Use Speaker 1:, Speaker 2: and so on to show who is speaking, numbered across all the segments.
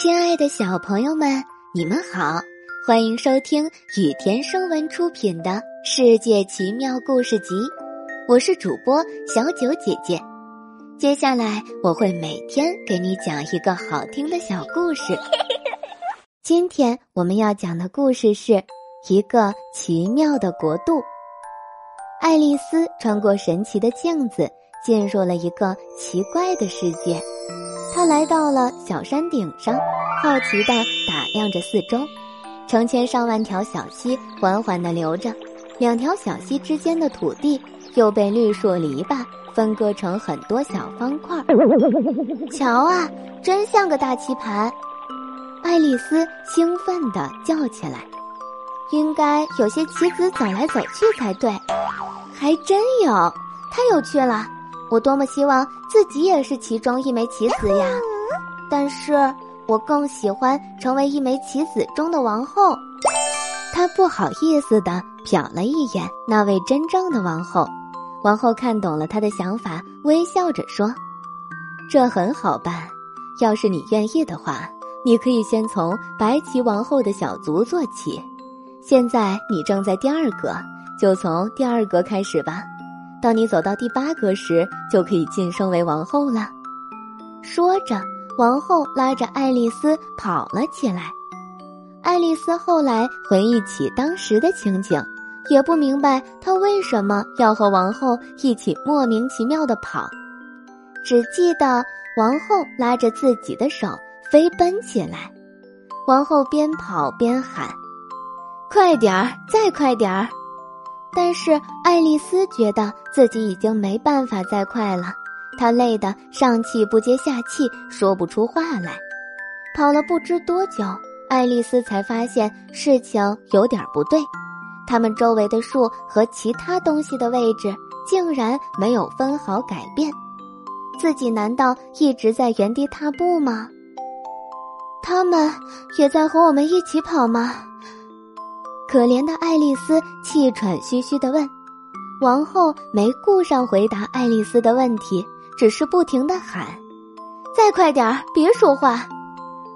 Speaker 1: 亲爱的小朋友们，你们好，欢迎收听雨田声文出品的《世界奇妙故事集》，我是主播小九姐姐。接下来我会每天给你讲一个好听的小故事。今天我们要讲的故事是一个奇妙的国度。爱丽丝穿过神奇的镜子，进入了一个奇怪的世界。她来到了小山顶上，好奇地打量着四周。成千上万条小溪缓缓地流着，两条小溪之间的土地又被绿树篱笆分割成很多小方块。瞧啊，真像个大棋盘！爱丽丝兴奋地叫起来：“应该有些棋子走来走去才对。”还真有，太有趣了！我多么希望自己也是其中一枚棋子呀！但是我更喜欢成为一枚棋子中的王后。他不好意思的瞟了一眼那位真正的王后。王后看懂了他的想法，微笑着说：“这很好办。要是你愿意的话，你可以先从白棋王后的小卒做起。现在你正在第二格，就从第二格开始吧。”当你走到第八格时，就可以晋升为王后了。说着，王后拉着爱丽丝跑了起来。爱丽丝后来回忆起当时的情景，也不明白她为什么要和王后一起莫名其妙的跑，只记得王后拉着自己的手飞奔起来。王后边跑边喊：“快点儿，再快点儿！”但是爱丽丝觉得自己已经没办法再快了，她累得上气不接下气，说不出话来。跑了不知多久，爱丽丝才发现事情有点不对，他们周围的树和其他东西的位置竟然没有分毫改变，自己难道一直在原地踏步吗？他们也在和我们一起跑吗？可怜的爱丽丝气喘吁吁地问：“王后没顾上回答爱丽丝的问题，只是不停地喊：‘再快点儿，别说话！’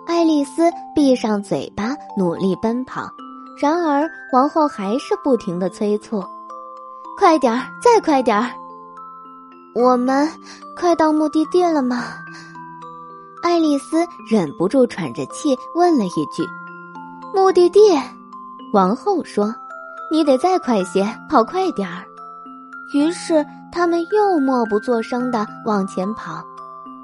Speaker 1: 爱丽丝闭上嘴巴，努力奔跑。然而王后还是不停地催促：‘快点儿，再快点儿！’我们快到目的地了吗？”爱丽丝忍不住喘着气问了一句：“目的地？”王后说：“你得再快些，跑快点儿。”于是他们又默不作声地往前跑。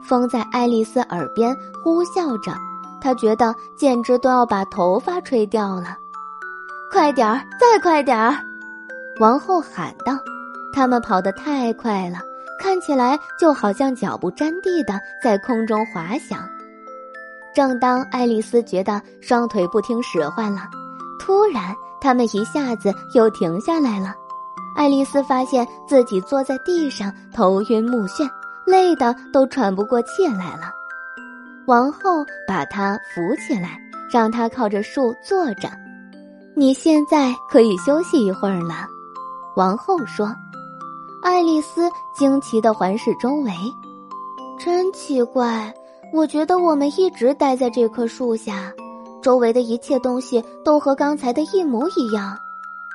Speaker 1: 风在爱丽丝耳边呼啸着，她觉得简直都要把头发吹掉了。“快点儿，再快点儿！”王后喊道。他们跑得太快了，看起来就好像脚不沾地的在空中滑翔。正当爱丽丝觉得双腿不听使唤了，突然，他们一下子又停下来了。爱丽丝发现自己坐在地上，头晕目眩，累得都喘不过气来了。王后把她扶起来，让她靠着树坐着。你现在可以休息一会儿了，王后说。爱丽丝惊奇地环视周围，真奇怪，我觉得我们一直待在这棵树下。周围的一切东西都和刚才的一模一样，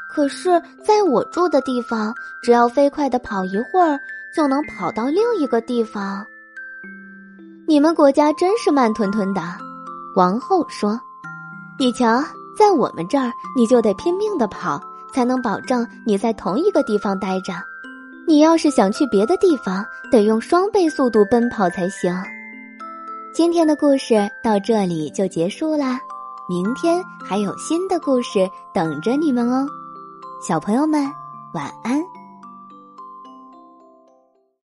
Speaker 1: 可是在我住的地方，只要飞快的跑一会儿，就能跑到另一个地方。你们国家真是慢吞吞的，王后说：“你瞧，在我们这儿，你就得拼命的跑，才能保证你在同一个地方待着。你要是想去别的地方，得用双倍速度奔跑才行。”今天的故事到这里就结束啦。明天还有新的故事等着你们哦，小朋友们，晚安。